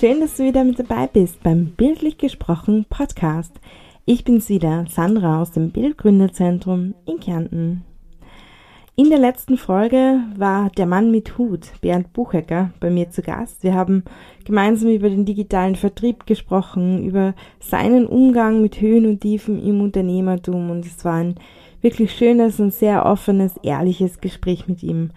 Schön, dass du wieder mit dabei bist beim Bildlich gesprochen Podcast. Ich bin's wieder, Sandra aus dem Bildgründerzentrum in Kärnten. In der letzten Folge war der Mann mit Hut, Bernd Buchecker, bei mir zu Gast. Wir haben gemeinsam über den digitalen Vertrieb gesprochen, über seinen Umgang mit Höhen und Tiefen im Unternehmertum und es war ein wirklich schönes und sehr offenes, ehrliches Gespräch mit ihm.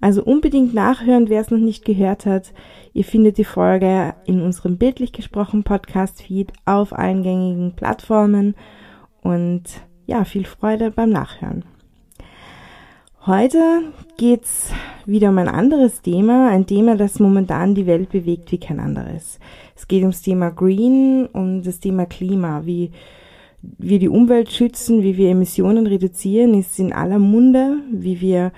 Also unbedingt nachhören, wer es noch nicht gehört hat. Ihr findet die Folge in unserem bildlich gesprochen Podcast-Feed auf allen gängigen Plattformen und ja, viel Freude beim Nachhören. Heute geht's wieder um ein anderes Thema, ein Thema, das momentan die Welt bewegt wie kein anderes. Es geht ums Thema Green und das Thema Klima, wie wir die Umwelt schützen, wie wir Emissionen reduzieren, ist in aller Munde, wie wir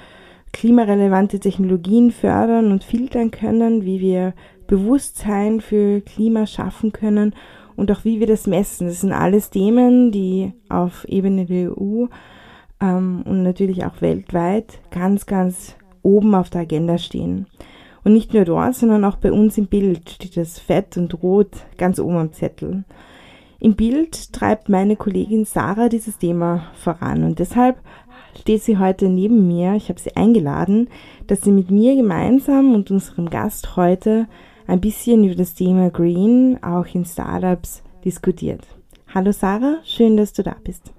klimarelevante Technologien fördern und filtern können, wie wir Bewusstsein für Klima schaffen können und auch wie wir das messen. Das sind alles Themen, die auf Ebene der EU ähm, und natürlich auch weltweit ganz, ganz oben auf der Agenda stehen. Und nicht nur dort, sondern auch bei uns im Bild steht das Fett und Rot ganz oben am Zettel. Im Bild treibt meine Kollegin Sarah dieses Thema voran und deshalb steht sie heute neben mir. Ich habe sie eingeladen, dass sie mit mir gemeinsam und unserem Gast heute ein bisschen über das Thema Green auch in Startups diskutiert. Hallo Sarah, schön, dass du da bist.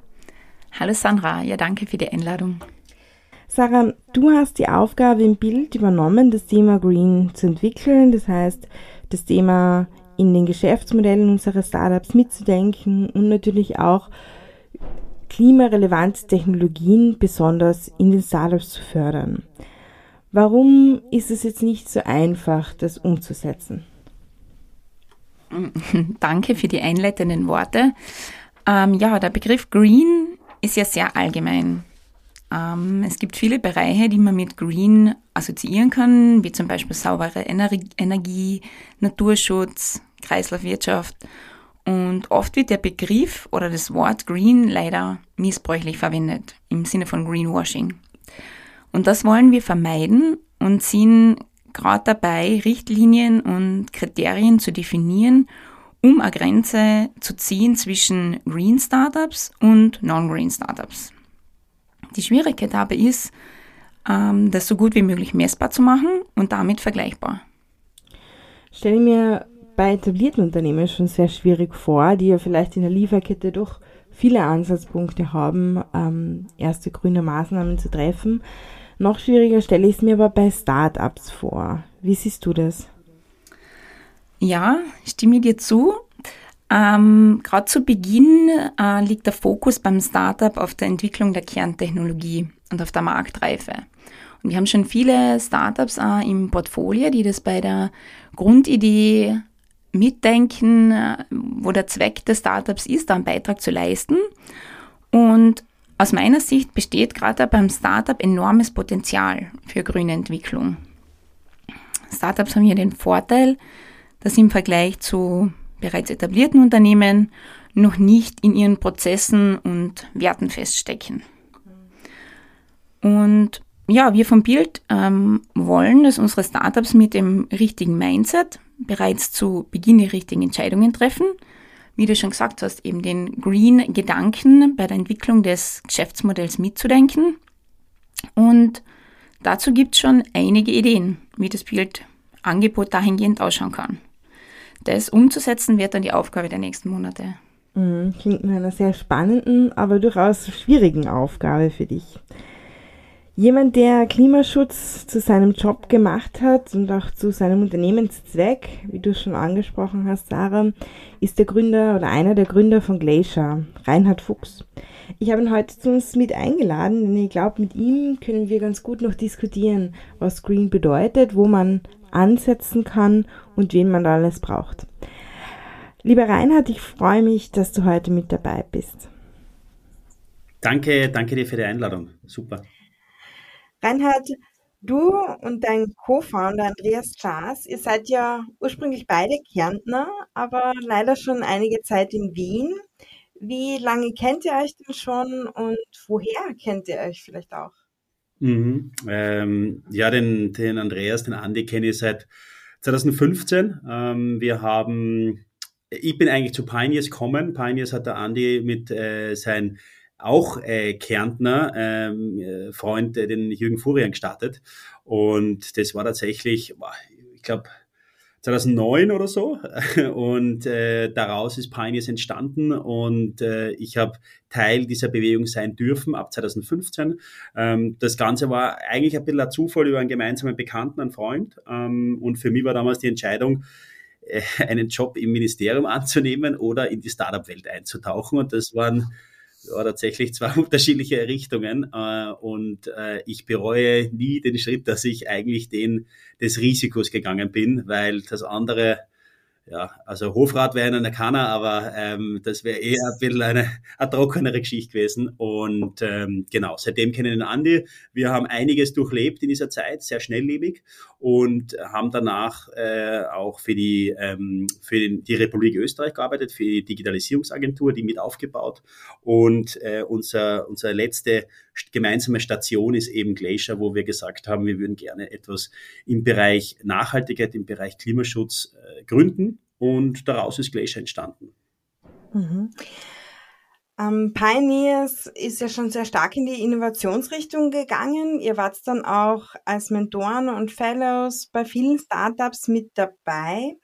Hallo Sandra, ja danke für die Einladung. Sarah, du hast die Aufgabe im Bild übernommen, das Thema Green zu entwickeln, das heißt, das Thema in den Geschäftsmodellen unserer Startups mitzudenken und natürlich auch klimarelevante Technologien besonders in den Startups zu fördern. Warum ist es jetzt nicht so einfach, das umzusetzen? Danke für die einleitenden Worte. Ähm, ja, der Begriff Green ist ja sehr allgemein. Ähm, es gibt viele Bereiche, die man mit Green assoziieren kann, wie zum Beispiel saubere Energie, Naturschutz, Kreislaufwirtschaft. Und oft wird der Begriff oder das Wort Green leider missbräuchlich verwendet, im Sinne von Greenwashing. Und das wollen wir vermeiden und sind gerade dabei, Richtlinien und Kriterien zu definieren, um eine Grenze zu ziehen zwischen Green Startups und Non-Green Startups. Die Schwierigkeit dabei ist, ähm, das so gut wie möglich messbar zu machen und damit vergleichbar. Stelle mir bei etablierten Unternehmen schon sehr schwierig vor, die ja vielleicht in der Lieferkette doch viele Ansatzpunkte haben, ähm, erste grüne Maßnahmen zu treffen. Noch schwieriger stelle ich es mir aber bei Startups vor. Wie siehst du das? Ja, stimme dir zu. Ähm, Gerade zu Beginn äh, liegt der Fokus beim Startup auf der Entwicklung der Kerntechnologie und auf der Marktreife. Und wir haben schon viele Startups äh, im Portfolio, die das bei der Grundidee mitdenken, äh, wo der Zweck des Startups ist, da einen Beitrag zu leisten. Und aus meiner Sicht besteht gerade beim Startup enormes Potenzial für grüne Entwicklung. Startups haben hier den Vorteil, dass sie im Vergleich zu bereits etablierten Unternehmen noch nicht in ihren Prozessen und Werten feststecken. Und ja, wir vom Bild ähm, wollen, dass unsere Startups mit dem richtigen Mindset bereits zu Beginn die richtigen Entscheidungen treffen. Wie du schon gesagt hast, eben den Green-Gedanken bei der Entwicklung des Geschäftsmodells mitzudenken. Und dazu gibt es schon einige Ideen, wie das Bildangebot dahingehend ausschauen kann. Das umzusetzen wird dann die Aufgabe der nächsten Monate. Mhm, klingt nach einer sehr spannenden, aber durchaus schwierigen Aufgabe für dich. Jemand, der Klimaschutz zu seinem Job gemacht hat und auch zu seinem Unternehmenszweck, wie du schon angesprochen hast, Sarah, ist der Gründer oder einer der Gründer von Glacier, Reinhard Fuchs. Ich habe ihn heute zu uns mit eingeladen, denn ich glaube, mit ihm können wir ganz gut noch diskutieren, was Green bedeutet, wo man ansetzen kann und wen man alles braucht. Lieber Reinhard, ich freue mich, dass du heute mit dabei bist. Danke, danke dir für die Einladung. Super. Reinhard, du und dein Co-Founder Andreas Klaas, ihr seid ja ursprünglich beide Kärntner, aber leider schon einige Zeit in Wien. Wie lange kennt ihr euch denn schon und woher kennt ihr euch vielleicht auch? Mhm. Ähm, ja, den, den Andreas, den Andi kenne ich seit 2015. Ähm, wir haben, ich bin eigentlich zu Pioneers gekommen. Pioneers hat der Andi mit äh, sein auch äh, Kärntner ähm, äh, Freund, äh, den Jürgen Furian gestartet. Und das war tatsächlich, ich glaube, 2009 oder so. Und äh, daraus ist Pioneers entstanden und äh, ich habe Teil dieser Bewegung sein dürfen ab 2015. Ähm, das Ganze war eigentlich ein bisschen ein Zufall über einen gemeinsamen Bekannten, einen Freund. Ähm, und für mich war damals die Entscheidung, äh, einen Job im Ministerium anzunehmen oder in die Startup-Welt einzutauchen. Und das waren ja, tatsächlich zwei unterschiedliche Richtungen äh, und äh, ich bereue nie den Schritt, dass ich eigentlich den des Risikos gegangen bin, weil das andere ja, also Hofrat wäre einer keiner, aber ähm, das wäre eher ein bisschen eine, eine trockenere Geschichte gewesen. Und ähm, genau, seitdem kennen wir den Andi. Wir haben einiges durchlebt in dieser Zeit, sehr schnelllebig und haben danach äh, auch für die, ähm, für die Republik Österreich gearbeitet, für die Digitalisierungsagentur, die mit aufgebaut. Und äh, unser, unsere letzte gemeinsame Station ist eben Glacier, wo wir gesagt haben, wir würden gerne etwas im Bereich Nachhaltigkeit, im Bereich Klimaschutz äh, gründen und daraus ist Glacier entstanden. Mhm. Ähm, Pioneers ist ja schon sehr stark in die Innovationsrichtung gegangen. Ihr wart dann auch als Mentoren und Fellows bei vielen Startups mit dabei.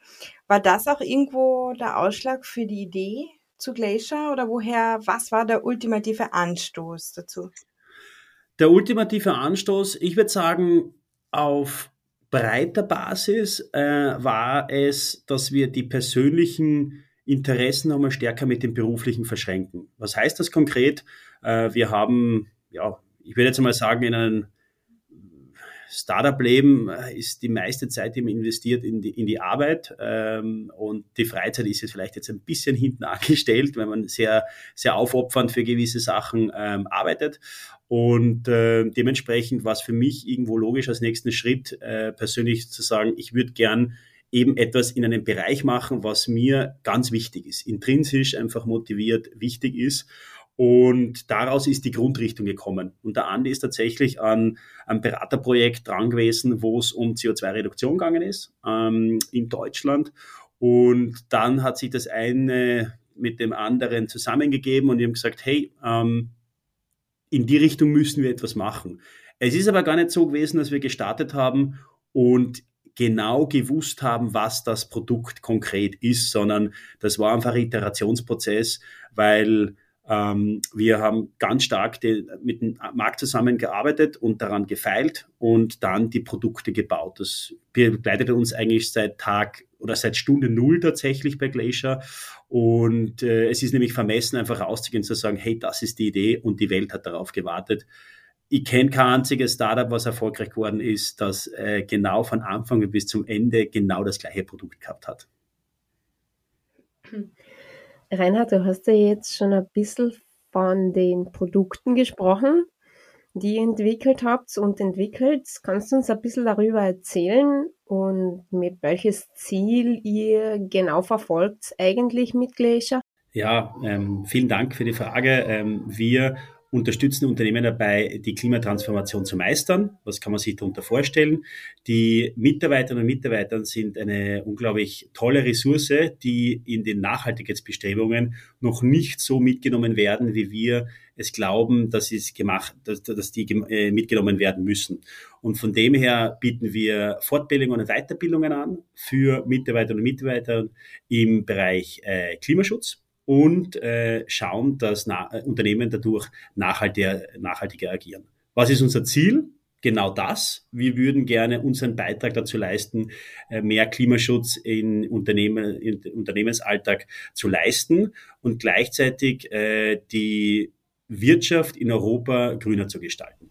War das auch irgendwo der Ausschlag für die Idee zu Glacier oder woher, was war der ultimative Anstoß dazu? Der ultimative Anstoß, ich würde sagen, auf breiter Basis äh, war es, dass wir die persönlichen Interessen nochmal stärker mit dem beruflichen verschränken. Was heißt das konkret? Äh, wir haben, ja, ich würde jetzt mal sagen, in einem Startup-Leben äh, ist die meiste Zeit eben investiert in die, in die Arbeit ähm, und die Freizeit ist jetzt vielleicht jetzt ein bisschen hinten angestellt, wenn man sehr, sehr aufopfernd für gewisse Sachen ähm, arbeitet. Und äh, dementsprechend war es für mich irgendwo logisch als nächsten Schritt äh, persönlich zu sagen, ich würde gern eben etwas in einem Bereich machen, was mir ganz wichtig ist, intrinsisch einfach motiviert wichtig ist. Und daraus ist die Grundrichtung gekommen. Und der Andi ist tatsächlich an einem Beraterprojekt dran gewesen, wo es um CO2-Reduktion gegangen ist ähm, in Deutschland. Und dann hat sich das eine mit dem anderen zusammengegeben und die haben gesagt, hey, ähm, in die Richtung müssen wir etwas machen. Es ist aber gar nicht so gewesen, dass wir gestartet haben und genau gewusst haben, was das Produkt konkret ist, sondern das war einfach ein Iterationsprozess, weil ähm, wir haben ganz stark den, mit dem Markt zusammengearbeitet und daran gefeilt und dann die Produkte gebaut. Das begleitet uns eigentlich seit Tag oder seit Stunde Null tatsächlich bei Glacier. Und äh, es ist nämlich vermessen, einfach rauszugehen und zu sagen, hey, das ist die Idee und die Welt hat darauf gewartet. Ich kenne kein einziges Startup, was erfolgreich geworden ist, das äh, genau von Anfang bis zum Ende genau das gleiche Produkt gehabt hat. Hm. Reinhard, du hast ja jetzt schon ein bisschen von den Produkten gesprochen, die ihr entwickelt habt und entwickelt. Kannst du uns ein bisschen darüber erzählen und mit welches Ziel ihr genau verfolgt eigentlich mit Glacier? Ja, ähm, vielen Dank für die Frage. Ähm, wir unterstützen Unternehmen dabei, die Klimatransformation zu meistern. Was kann man sich darunter vorstellen? Die Mitarbeiterinnen und Mitarbeiter sind eine unglaublich tolle Ressource, die in den Nachhaltigkeitsbestrebungen noch nicht so mitgenommen werden, wie wir es glauben, dass, es gemacht, dass, dass die äh, mitgenommen werden müssen. Und von dem her bieten wir Fortbildungen und Weiterbildungen an für Mitarbeiterinnen und Mitarbeiter im Bereich äh, Klimaschutz und äh, schauen, dass Na äh, Unternehmen dadurch nachhaltiger, nachhaltiger agieren. Was ist unser Ziel? Genau das. Wir würden gerne unseren Beitrag dazu leisten, äh, mehr Klimaschutz in, Unternehmen, in Unternehmensalltag zu leisten und gleichzeitig äh, die Wirtschaft in Europa grüner zu gestalten.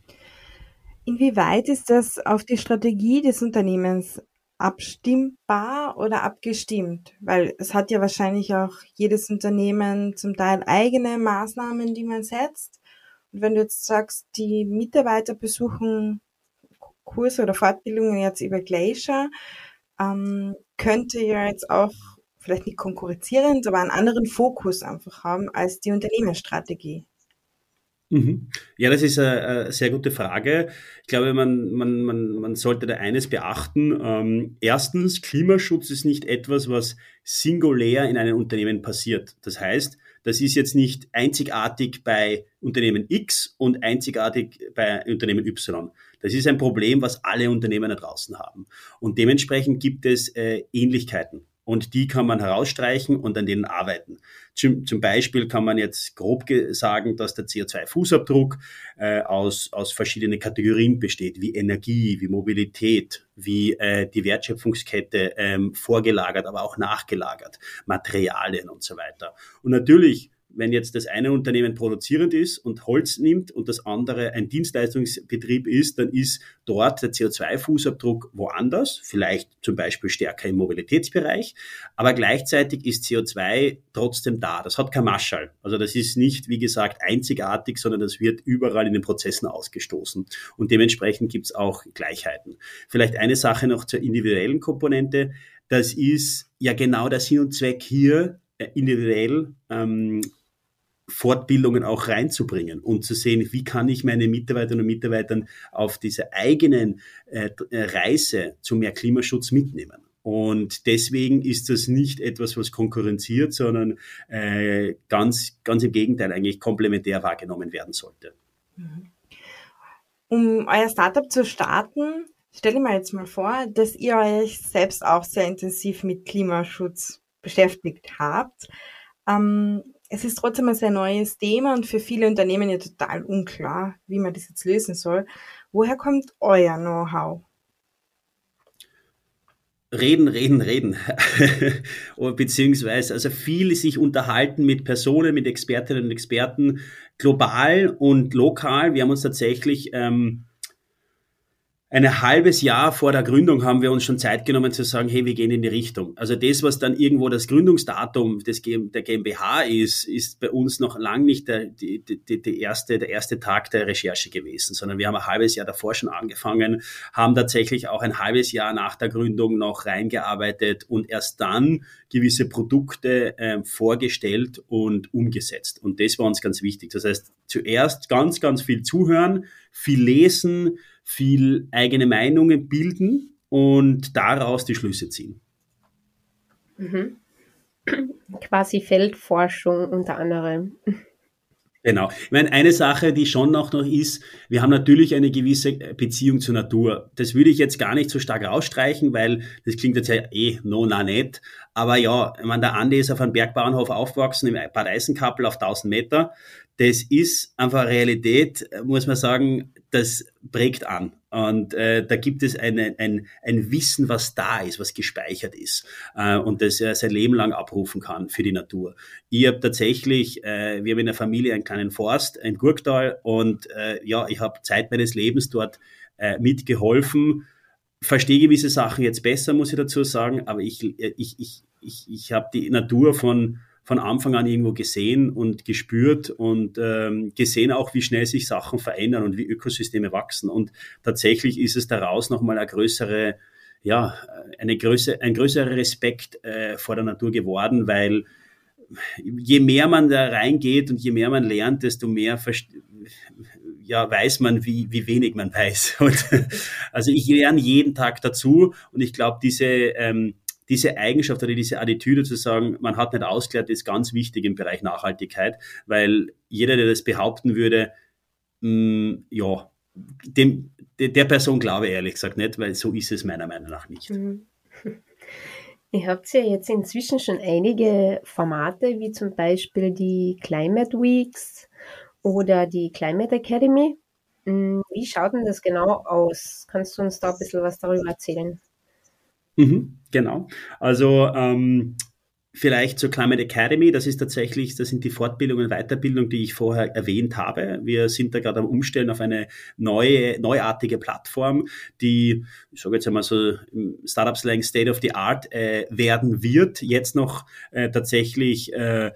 Inwieweit ist das auf die Strategie des Unternehmens abstimmbar oder abgestimmt? Weil es hat ja wahrscheinlich auch jedes Unternehmen zum Teil eigene Maßnahmen, die man setzt. Und wenn du jetzt sagst, die Mitarbeiter besuchen Kurse oder Fortbildungen jetzt über Glacier, ähm, könnte ja jetzt auch vielleicht nicht konkurrenzierend, aber einen anderen Fokus einfach haben als die Unternehmensstrategie. Mhm. Ja, das ist eine, sehr gute Frage. Ich glaube, man, man, man, man sollte da eines beachten. Ähm, erstens, Klimaschutz ist nicht etwas, was singulär in einem Unternehmen passiert. Das heißt, das ist jetzt nicht einzigartig bei Unternehmen X und einzigartig bei Unternehmen Y. Das ist ein Problem, was alle Unternehmen da draußen haben. Und dementsprechend gibt es äh, Ähnlichkeiten und die kann man herausstreichen und an denen arbeiten. Zum, zum Beispiel kann man jetzt grob sagen, dass der CO2-Fußabdruck äh, aus, aus verschiedenen Kategorien besteht, wie Energie, wie Mobilität, wie äh, die Wertschöpfungskette ähm, vorgelagert, aber auch nachgelagert, Materialien und so weiter. Und natürlich wenn jetzt das eine Unternehmen produzierend ist und Holz nimmt und das andere ein Dienstleistungsbetrieb ist, dann ist dort der CO2-Fußabdruck woanders, vielleicht zum Beispiel stärker im Mobilitätsbereich, aber gleichzeitig ist CO2 trotzdem da. Das hat kein Maschall. Also das ist nicht, wie gesagt, einzigartig, sondern das wird überall in den Prozessen ausgestoßen. Und dementsprechend gibt es auch Gleichheiten. Vielleicht eine Sache noch zur individuellen Komponente. Das ist ja genau der Sinn und Zweck hier, äh, individuell ähm, Fortbildungen auch reinzubringen und zu sehen, wie kann ich meine Mitarbeiterinnen und Mitarbeitern auf dieser eigenen äh, äh, Reise zu mehr Klimaschutz mitnehmen. Und deswegen ist das nicht etwas, was konkurrenziert, sondern äh, ganz, ganz im Gegenteil eigentlich komplementär wahrgenommen werden sollte. Mhm. Um euer Startup zu starten, stelle ich mir jetzt mal vor, dass ihr euch selbst auch sehr intensiv mit Klimaschutz beschäftigt habt. Ähm, es ist trotzdem ein sehr neues Thema und für viele Unternehmen ja total unklar, wie man das jetzt lösen soll. Woher kommt euer Know-how? Reden, reden, reden. Beziehungsweise also viel sich unterhalten mit Personen, mit Expertinnen und Experten, global und lokal. Wir haben uns tatsächlich ähm, ein halbes Jahr vor der Gründung haben wir uns schon Zeit genommen zu sagen, hey, wir gehen in die Richtung. Also das, was dann irgendwo das Gründungsdatum des, der GmbH ist, ist bei uns noch lang nicht der, die, die, die erste, der erste Tag der Recherche gewesen, sondern wir haben ein halbes Jahr davor schon angefangen, haben tatsächlich auch ein halbes Jahr nach der Gründung noch reingearbeitet und erst dann gewisse Produkte äh, vorgestellt und umgesetzt. Und das war uns ganz wichtig. Das heißt, zuerst ganz, ganz viel zuhören, viel lesen, viel eigene Meinungen bilden und daraus die Schlüsse ziehen. Mhm. Quasi Feldforschung unter anderem. Genau. Ich meine, eine Sache, die schon noch, noch ist, wir haben natürlich eine gewisse Beziehung zur Natur. Das würde ich jetzt gar nicht so stark rausstreichen, weil das klingt jetzt ja eh no, na, nicht. Aber ja, ich meine, der Andi ist auf einem Bergbauernhof aufgewachsen, im Bad Eisenkappel auf 1000 Meter. Das ist einfach Realität, muss man sagen, das prägt an. Und äh, da gibt es eine, ein, ein Wissen, was da ist, was gespeichert ist äh, und das er sein Leben lang abrufen kann für die Natur. Ich habe tatsächlich, äh, wir haben in der Familie einen kleinen Forst, ein Gurktal und äh, ja, ich habe Zeit meines Lebens dort äh, mitgeholfen. Verstehe gewisse Sachen jetzt besser, muss ich dazu sagen, aber ich, ich, ich, ich, ich habe die Natur von von Anfang an irgendwo gesehen und gespürt und ähm, gesehen auch, wie schnell sich Sachen verändern und wie Ökosysteme wachsen. Und tatsächlich ist es daraus nochmal eine größere, ja, eine größere, ein größerer Respekt äh, vor der Natur geworden, weil je mehr man da reingeht und je mehr man lernt, desto mehr ja, weiß man, wie, wie wenig man weiß. Und, also ich lerne jeden Tag dazu und ich glaube, diese ähm, diese Eigenschaft oder diese Attitüde zu sagen, man hat nicht ausklärt, ist ganz wichtig im Bereich Nachhaltigkeit, weil jeder, der das behaupten würde, mh, mm, ja, dem, der Person glaube ich ehrlich gesagt nicht, weil so ist es meiner Meinung nach nicht. Mhm. Ihr habt ja jetzt inzwischen schon einige Formate, wie zum Beispiel die Climate Weeks oder die Climate Academy. Mm, wie schaut denn das genau aus? Kannst du uns da ein bisschen was darüber erzählen? Mhm, genau. Also ähm, vielleicht zur Climate Academy, das ist tatsächlich, das sind die Fortbildungen und Weiterbildung, die ich vorher erwähnt habe. Wir sind da gerade am Umstellen auf eine neue, neuartige Plattform, die, ich sage jetzt einmal so im Startup-Slang State of the Art äh, werden wird, jetzt noch äh, tatsächlich äh,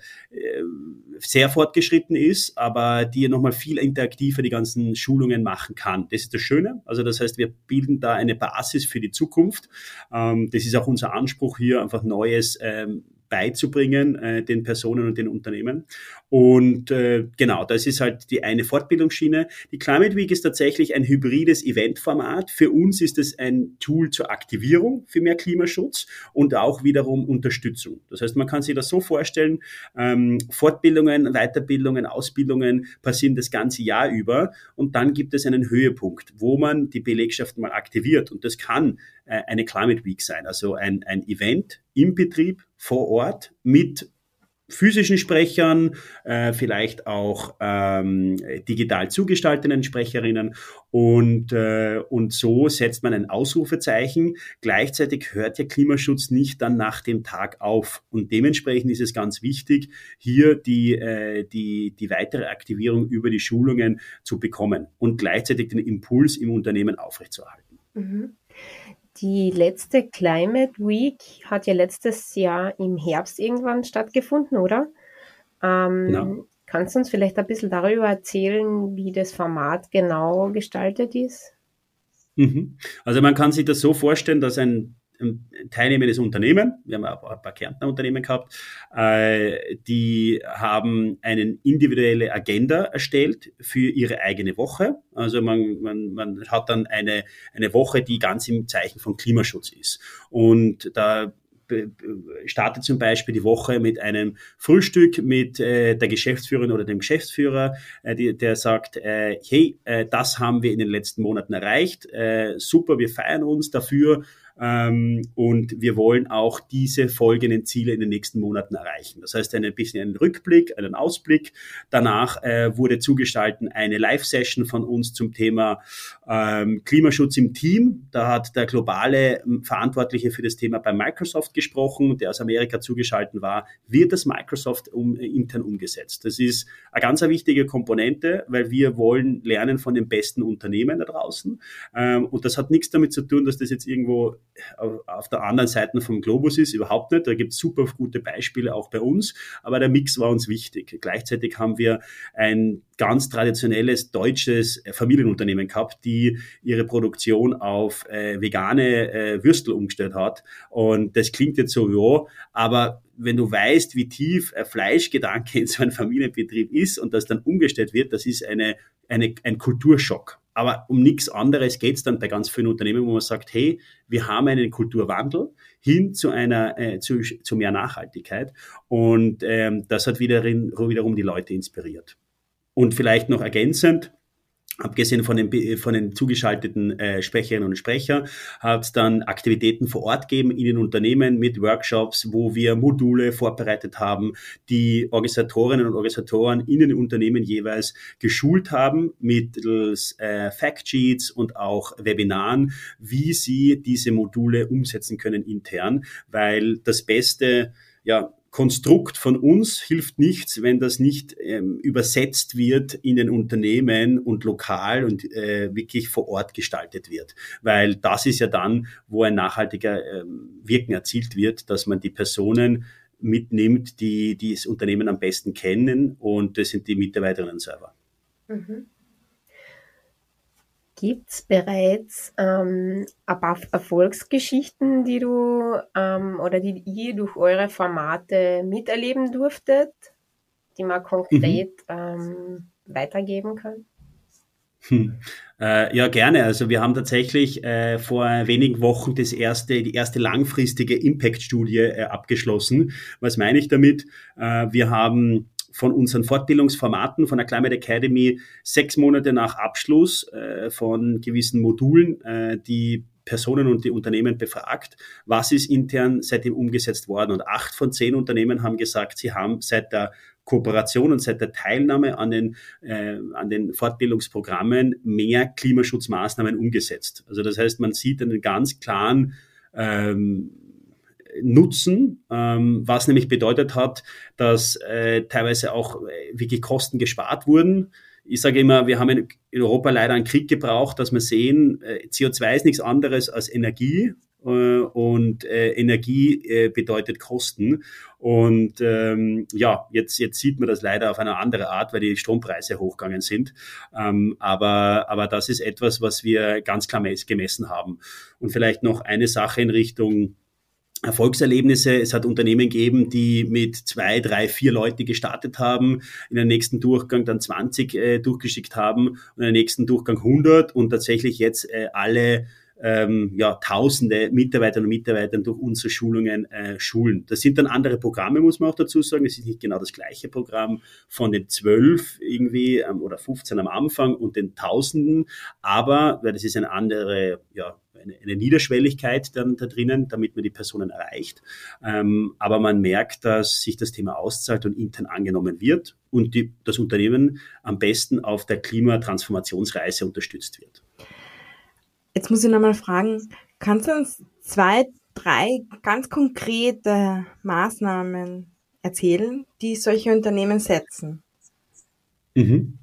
sehr fortgeschritten ist, aber die nochmal viel interaktiver die ganzen Schulungen machen kann. Das ist das Schöne. Also das heißt, wir bilden da eine Basis für die Zukunft. Ähm, das ist auch unser Anspruch hier, einfach Neues ähm, beizubringen, äh, den Personen und den Unternehmen. Und äh, genau, das ist halt die eine Fortbildungsschiene. Die Climate Week ist tatsächlich ein hybrides Eventformat. Für uns ist es ein Tool zur Aktivierung für mehr Klimaschutz und auch wiederum Unterstützung. Das heißt, man kann sich das so vorstellen, ähm, Fortbildungen, Weiterbildungen, Ausbildungen passieren das ganze Jahr über und dann gibt es einen Höhepunkt, wo man die Belegschaft mal aktiviert. Und das kann eine Climate Week sein, also ein, ein Event im Betrieb vor Ort mit physischen Sprechern, äh, vielleicht auch ähm, digital zugestalteten Sprecherinnen und, äh, und so setzt man ein Ausrufezeichen. Gleichzeitig hört ja Klimaschutz nicht dann nach dem Tag auf und dementsprechend ist es ganz wichtig, hier die, äh, die, die weitere Aktivierung über die Schulungen zu bekommen und gleichzeitig den Impuls im Unternehmen aufrechtzuerhalten. Mhm. Die letzte Climate Week hat ja letztes Jahr im Herbst irgendwann stattgefunden, oder? Ähm, genau. Kannst du uns vielleicht ein bisschen darüber erzählen, wie das Format genau gestaltet ist? Mhm. Also man kann sich das so vorstellen, dass ein ein teilnehmendes Unternehmen, wir haben auch ein paar Kärntner Unternehmen gehabt, äh, die haben eine individuelle Agenda erstellt für ihre eigene Woche. Also man, man, man hat dann eine, eine Woche, die ganz im Zeichen von Klimaschutz ist. Und da startet zum Beispiel die Woche mit einem Frühstück mit äh, der Geschäftsführerin oder dem Geschäftsführer, äh, die, der sagt, äh, hey, äh, das haben wir in den letzten Monaten erreicht, äh, super, wir feiern uns dafür ähm, und wir wollen auch diese folgenden Ziele in den nächsten Monaten erreichen. Das heißt, ein bisschen einen Rückblick, einen Ausblick. Danach äh, wurde zugestalten eine Live-Session von uns zum Thema ähm, Klimaschutz im Team. Da hat der globale ähm, Verantwortliche für das Thema bei Microsoft gesprochen, der aus Amerika zugeschaltet war. Wird das Microsoft um, äh, intern umgesetzt? Das ist eine ganz wichtige Komponente, weil wir wollen lernen von den besten Unternehmen da draußen. Ähm, und das hat nichts damit zu tun, dass das jetzt irgendwo auf der anderen Seite vom Globus ist, überhaupt nicht. Da gibt es super gute Beispiele auch bei uns, aber der Mix war uns wichtig. Gleichzeitig haben wir ein ganz traditionelles deutsches Familienunternehmen gehabt, die ihre Produktion auf äh, vegane äh, Würstel umgestellt hat. Und das klingt jetzt so, ja, aber wenn du weißt, wie tief ein Fleischgedanke in so einem Familienbetrieb ist und das dann umgestellt wird, das ist eine, eine, ein Kulturschock. Aber um nichts anderes geht es dann bei ganz vielen Unternehmen, wo man sagt, hey, wir haben einen Kulturwandel hin zu einer äh, zu, zu mehr Nachhaltigkeit. Und ähm, das hat wiederin, wiederum die Leute inspiriert. Und vielleicht noch ergänzend, Abgesehen von den, von den zugeschalteten äh, Sprecherinnen und Sprecher hat es dann Aktivitäten vor Ort gegeben in den Unternehmen mit Workshops, wo wir Module vorbereitet haben, die Organisatorinnen und Organisatoren in den Unternehmen jeweils geschult haben mittels äh, Factsheets und auch Webinaren, wie sie diese Module umsetzen können intern, weil das beste ja, Konstrukt von uns hilft nichts, wenn das nicht ähm, übersetzt wird in den Unternehmen und lokal und äh, wirklich vor Ort gestaltet wird. Weil das ist ja dann, wo ein nachhaltiger ähm, Wirken erzielt wird, dass man die Personen mitnimmt, die, die das Unternehmen am besten kennen und das sind die Mitarbeiterinnen selber. Mhm. Gibt es bereits ähm, ein paar Erfolgsgeschichten, die du ähm, oder die ihr durch eure Formate miterleben durftet, die man konkret mhm. ähm, weitergeben kann? Hm. Äh, ja, gerne. Also wir haben tatsächlich äh, vor wenigen Wochen das erste, die erste langfristige Impact-Studie äh, abgeschlossen. Was meine ich damit? Äh, wir haben von unseren Fortbildungsformaten von der Climate Academy sechs Monate nach Abschluss äh, von gewissen Modulen äh, die Personen und die Unternehmen befragt, was ist intern seitdem umgesetzt worden. Und acht von zehn Unternehmen haben gesagt, sie haben seit der Kooperation und seit der Teilnahme an den, äh, an den Fortbildungsprogrammen mehr Klimaschutzmaßnahmen umgesetzt. Also das heißt, man sieht einen ganz klaren ähm, nutzen, ähm, was nämlich bedeutet hat, dass äh, teilweise auch äh, wirklich Kosten gespart wurden. Ich sage immer, wir haben in Europa leider einen Krieg gebraucht, dass wir sehen, äh, CO2 ist nichts anderes als Energie äh, und äh, Energie äh, bedeutet Kosten. Und ähm, ja, jetzt, jetzt sieht man das leider auf eine andere Art, weil die Strompreise hochgegangen sind. Ähm, aber, aber das ist etwas, was wir ganz klar gemessen haben. Und vielleicht noch eine Sache in Richtung Erfolgserlebnisse. Es hat Unternehmen gegeben, die mit zwei, drei, vier Leute gestartet haben, in den nächsten Durchgang dann 20 äh, durchgeschickt haben und in den nächsten Durchgang 100 und tatsächlich jetzt äh, alle ähm, ja, tausende Mitarbeiterinnen und Mitarbeiter durch unsere Schulungen äh, schulen. Das sind dann andere Programme, muss man auch dazu sagen. Es ist nicht genau das gleiche Programm von den zwölf irgendwie ähm, oder 15 am Anfang und den Tausenden, aber weil das ist eine andere, ja, eine, eine Niederschwelligkeit dann da drinnen, damit man die Personen erreicht. Ähm, aber man merkt, dass sich das Thema auszahlt und intern angenommen wird und die, das Unternehmen am besten auf der Klimatransformationsreise unterstützt wird. Jetzt muss ich nochmal fragen, kannst du uns zwei, drei ganz konkrete Maßnahmen erzählen, die solche Unternehmen setzen? Mhm.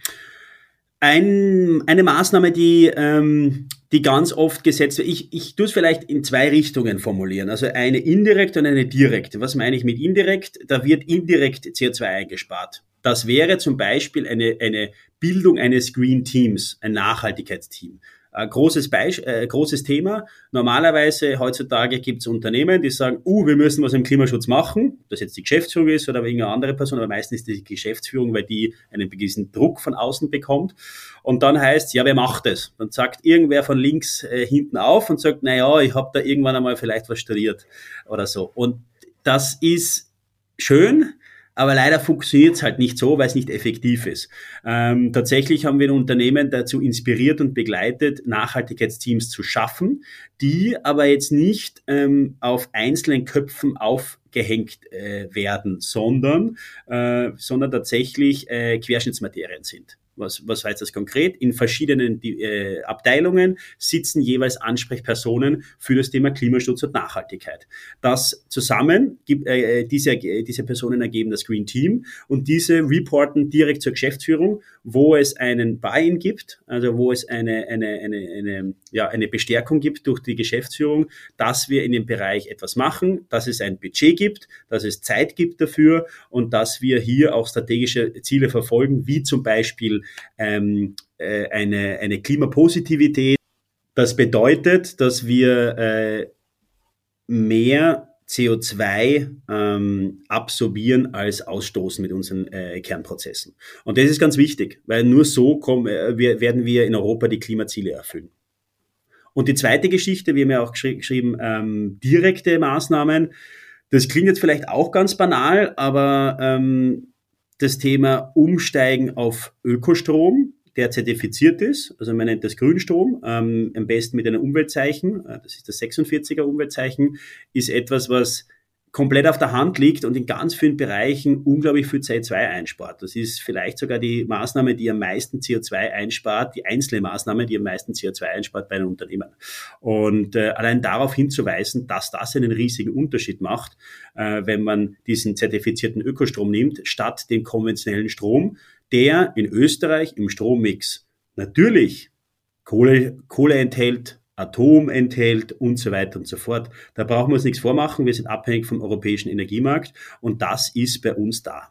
Ein, eine Maßnahme, die, ähm, die ganz oft gesetzt wird, ich, ich tue es vielleicht in zwei Richtungen formulieren, also eine indirekte und eine direkte. Was meine ich mit indirekt? Da wird indirekt CO2 eingespart. Das wäre zum Beispiel eine, eine Bildung eines Green Teams, ein Nachhaltigkeitsteam. Ein großes, Beisp äh, großes Thema. Normalerweise heutzutage gibt es Unternehmen, die sagen, uh, wir müssen was im Klimaschutz machen, ob das jetzt die Geschäftsführung ist oder irgendeine andere Person, aber meistens ist die Geschäftsführung, weil die einen gewissen Druck von außen bekommt. Und dann heißt ja, wer macht es? Dann sagt irgendwer von links äh, hinten auf und sagt, na ja, ich habe da irgendwann einmal vielleicht was studiert oder so. Und das ist schön, aber leider funktioniert es halt nicht so, weil es nicht effektiv ist. Ähm, tatsächlich haben wir ein Unternehmen dazu inspiriert und begleitet, Nachhaltigkeitsteams zu schaffen, die aber jetzt nicht ähm, auf einzelnen Köpfen aufgehängt äh, werden, sondern, äh, sondern tatsächlich äh, Querschnittsmaterien sind. Was, was heißt das konkret? In verschiedenen äh, Abteilungen sitzen jeweils Ansprechpersonen für das Thema Klimaschutz und Nachhaltigkeit. Das zusammen, gibt, äh, diese, diese Personen ergeben das Green Team und diese reporten direkt zur Geschäftsführung, wo es einen Buy-in gibt, also wo es eine, eine, eine, eine, ja, eine Bestärkung gibt durch die Geschäftsführung, dass wir in dem Bereich etwas machen, dass es ein Budget gibt, dass es Zeit gibt dafür und dass wir hier auch strategische Ziele verfolgen, wie zum Beispiel ähm, äh, eine, eine Klimapositivität. Das bedeutet, dass wir äh, mehr CO2 ähm, absorbieren als ausstoßen mit unseren äh, Kernprozessen. Und das ist ganz wichtig, weil nur so kommen, äh, wir, werden wir in Europa die Klimaziele erfüllen. Und die zweite Geschichte, wir haben ja auch geschri geschrieben, ähm, direkte Maßnahmen. Das klingt jetzt vielleicht auch ganz banal, aber ähm, das Thema Umsteigen auf Ökostrom, der zertifiziert ist, also man nennt das Grünstrom, ähm, am besten mit einem Umweltzeichen, äh, das ist das 46er Umweltzeichen, ist etwas, was komplett auf der Hand liegt und in ganz vielen Bereichen unglaublich viel CO2 einspart. Das ist vielleicht sogar die Maßnahme, die am meisten CO2 einspart, die einzelne Maßnahme, die am meisten CO2 einspart bei einem Unternehmen. Und äh, allein darauf hinzuweisen, dass das einen riesigen Unterschied macht, äh, wenn man diesen zertifizierten Ökostrom nimmt, statt den konventionellen Strom, der in Österreich im Strommix natürlich Kohle, Kohle enthält, Atom enthält und so weiter und so fort. Da brauchen wir uns nichts vormachen. Wir sind abhängig vom europäischen Energiemarkt und das ist bei uns da.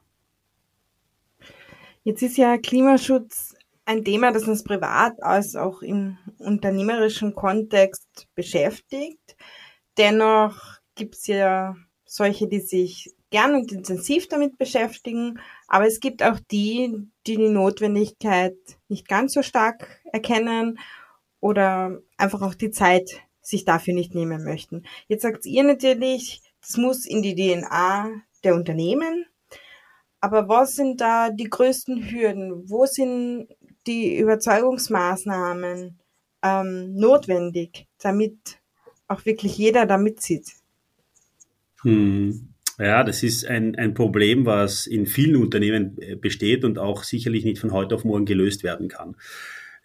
Jetzt ist ja Klimaschutz ein Thema, das uns privat als auch im unternehmerischen Kontext beschäftigt. Dennoch gibt es ja solche, die sich gern und intensiv damit beschäftigen, aber es gibt auch die, die die Notwendigkeit nicht ganz so stark erkennen oder einfach auch die Zeit sich dafür nicht nehmen möchten. Jetzt sagt ihr natürlich, das muss in die DNA der Unternehmen. Aber was sind da die größten Hürden? Wo sind die Überzeugungsmaßnahmen ähm, notwendig, damit auch wirklich jeder da mitzieht? Hm. Ja, das ist ein, ein Problem, was in vielen Unternehmen äh, besteht und auch sicherlich nicht von heute auf morgen gelöst werden kann.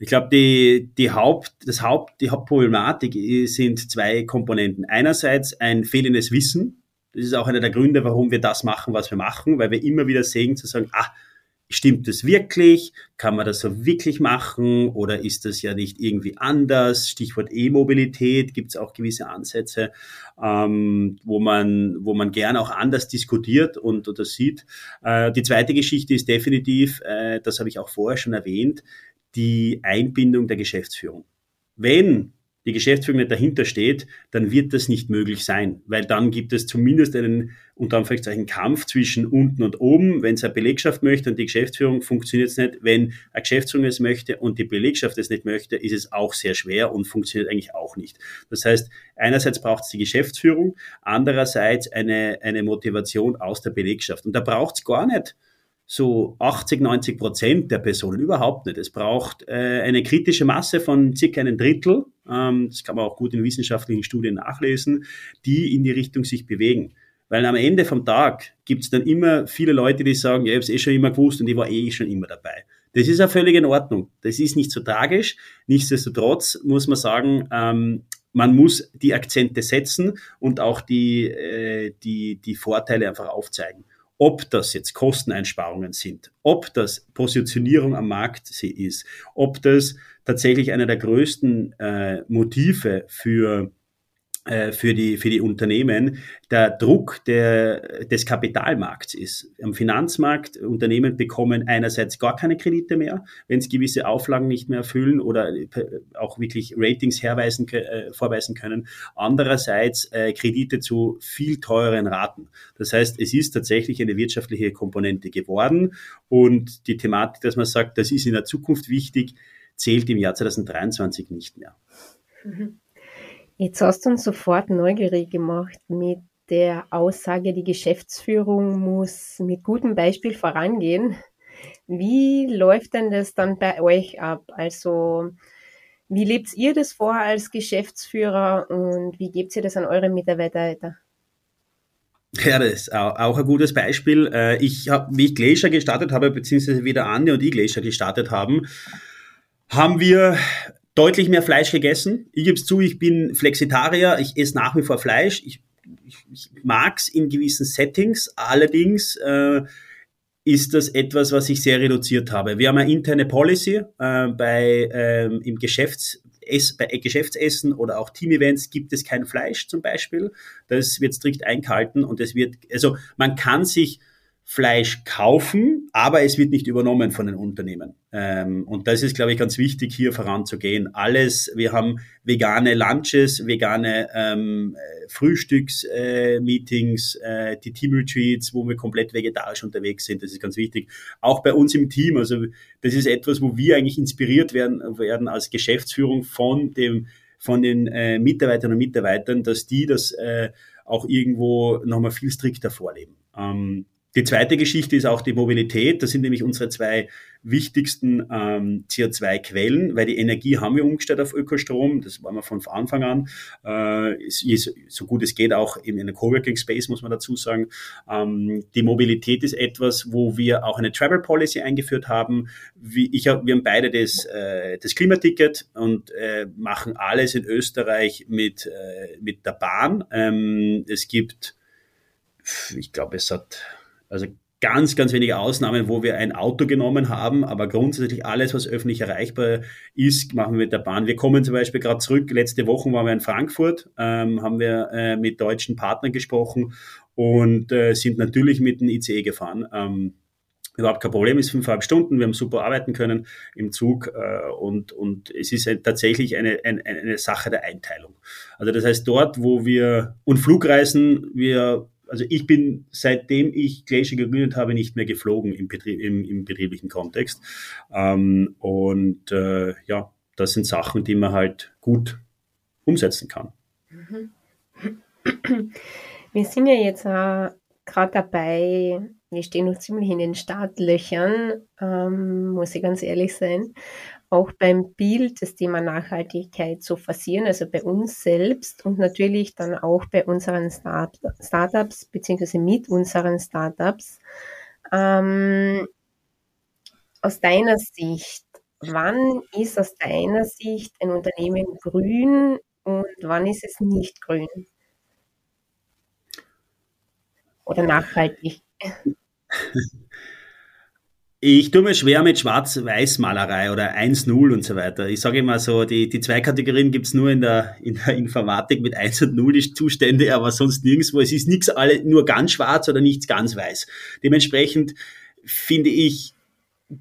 Ich glaube, die, die Haupt, das Haupt, die Hauptproblematik sind zwei Komponenten. Einerseits ein fehlendes Wissen. Das ist auch einer der Gründe, warum wir das machen, was wir machen, weil wir immer wieder sehen, zu sagen, ah, stimmt das wirklich? Kann man das so wirklich machen? Oder ist das ja nicht irgendwie anders? Stichwort E-Mobilität gibt es auch gewisse Ansätze, ähm, wo man, wo man gern auch anders diskutiert und oder sieht. Äh, die zweite Geschichte ist definitiv, äh, das habe ich auch vorher schon erwähnt, die Einbindung der Geschäftsführung. Wenn die Geschäftsführung nicht dahinter steht, dann wird das nicht möglich sein, weil dann gibt es zumindest einen unter Anführungszeichen Kampf zwischen unten und oben. Wenn es eine Belegschaft möchte und die Geschäftsführung, funktioniert es nicht. Wenn eine Geschäftsführung es möchte und die Belegschaft es nicht möchte, ist es auch sehr schwer und funktioniert eigentlich auch nicht. Das heißt, einerseits braucht es die Geschäftsführung, andererseits eine, eine Motivation aus der Belegschaft. Und da braucht es gar nicht so 80, 90 Prozent der Personen überhaupt nicht. Es braucht äh, eine kritische Masse von circa einem Drittel, ähm, das kann man auch gut in wissenschaftlichen Studien nachlesen, die in die Richtung sich bewegen. Weil am Ende vom Tag gibt es dann immer viele Leute, die sagen, ja, ich habe es eh schon immer gewusst und ich war eh schon immer dabei. Das ist ja völlig in Ordnung. Das ist nicht so tragisch. Nichtsdestotrotz muss man sagen, ähm, man muss die Akzente setzen und auch die, äh, die, die Vorteile einfach aufzeigen ob das jetzt Kosteneinsparungen sind, ob das Positionierung am Markt ist, ob das tatsächlich einer der größten äh, Motive für für die, für die Unternehmen der Druck der, des Kapitalmarkts ist. Am Finanzmarkt, Unternehmen bekommen einerseits gar keine Kredite mehr, wenn sie gewisse Auflagen nicht mehr erfüllen oder äh, auch wirklich Ratings herweisen, äh, vorweisen können. Andererseits äh, Kredite zu viel teureren Raten. Das heißt, es ist tatsächlich eine wirtschaftliche Komponente geworden und die Thematik, dass man sagt, das ist in der Zukunft wichtig, zählt im Jahr 2023 nicht mehr. Mhm. Jetzt hast du uns sofort neugierig gemacht mit der Aussage, die Geschäftsführung muss mit gutem Beispiel vorangehen. Wie läuft denn das dann bei euch ab? Also, wie lebt ihr das vor als Geschäftsführer und wie gebt ihr das an eure Mitarbeiter weiter? Ja, das ist auch ein gutes Beispiel. Äh, ich habe, wie ich Glacier gestartet habe, beziehungsweise wie der Andi und ich Glacier gestartet haben, haben wir deutlich mehr Fleisch gegessen. Ich gebe es zu, ich bin Flexitarier, ich esse nach wie vor Fleisch. Ich, ich, ich mag es in gewissen Settings, allerdings äh, ist das etwas, was ich sehr reduziert habe. Wir haben eine interne Policy äh, bei ähm, im Geschäfts Ess, bei Geschäftsessen oder auch Teamevents gibt es kein Fleisch zum Beispiel. Das wird strikt eingehalten und es wird, also man kann sich Fleisch kaufen, aber es wird nicht übernommen von den Unternehmen. Ähm, und das ist, glaube ich, ganz wichtig, hier voranzugehen. Alles, wir haben vegane Lunches, vegane ähm, Frühstücksmeetings, äh, äh, die Team-Retreats, wo wir komplett vegetarisch unterwegs sind. Das ist ganz wichtig. Auch bei uns im Team. Also das ist etwas, wo wir eigentlich inspiriert werden, werden als Geschäftsführung von dem von den äh, Mitarbeitern und Mitarbeitern, dass die das äh, auch irgendwo nochmal viel strikter vorleben. Ähm, die zweite Geschichte ist auch die Mobilität. Das sind nämlich unsere zwei wichtigsten ähm, CO2-Quellen, weil die Energie haben wir umgestellt auf Ökostrom. Das waren wir von Anfang an. Äh, ist, ist, so gut es geht auch in einem Coworking Space, muss man dazu sagen. Ähm, die Mobilität ist etwas, wo wir auch eine Travel Policy eingeführt haben. Wie ich, wir haben beide das, äh, das Klimaticket und äh, machen alles in Österreich mit, äh, mit der Bahn. Ähm, es gibt, ich glaube, es hat also ganz, ganz wenige Ausnahmen, wo wir ein Auto genommen haben, aber grundsätzlich alles, was öffentlich erreichbar ist, machen wir mit der Bahn. Wir kommen zum Beispiel gerade zurück, letzte Woche waren wir in Frankfurt, ähm, haben wir äh, mit deutschen Partnern gesprochen und äh, sind natürlich mit dem ICE gefahren. Ähm, überhaupt kein Problem, ist fünfeinhalb Stunden, wir haben super arbeiten können im Zug äh, und, und es ist ein, tatsächlich eine, eine, eine Sache der Einteilung. Also das heißt, dort, wo wir, und Flugreisen, wir also ich bin, seitdem ich Glacier gegründet habe, nicht mehr geflogen im, Betrieb, im, im betrieblichen Kontext. Ähm, und äh, ja, das sind Sachen, die man halt gut umsetzen kann. Wir sind ja jetzt äh, gerade dabei, wir stehen noch ziemlich in den Startlöchern, ähm, muss ich ganz ehrlich sein auch beim Bild das Thema Nachhaltigkeit zu forcieren, also bei uns selbst und natürlich dann auch bei unseren Start Startups beziehungsweise mit unseren Startups. Ähm, aus deiner Sicht, wann ist aus deiner Sicht ein Unternehmen grün und wann ist es nicht grün? Oder nachhaltig? Ich tue mir schwer mit Schwarz-Weiß-Malerei oder 1-0 und so weiter. Ich sage immer so, die, die zwei Kategorien gibt's nur in der, in der Informatik mit 1 und 0 die Zustände, aber sonst nirgendwo. Es ist nichts alle nur ganz schwarz oder nichts ganz weiß. Dementsprechend finde ich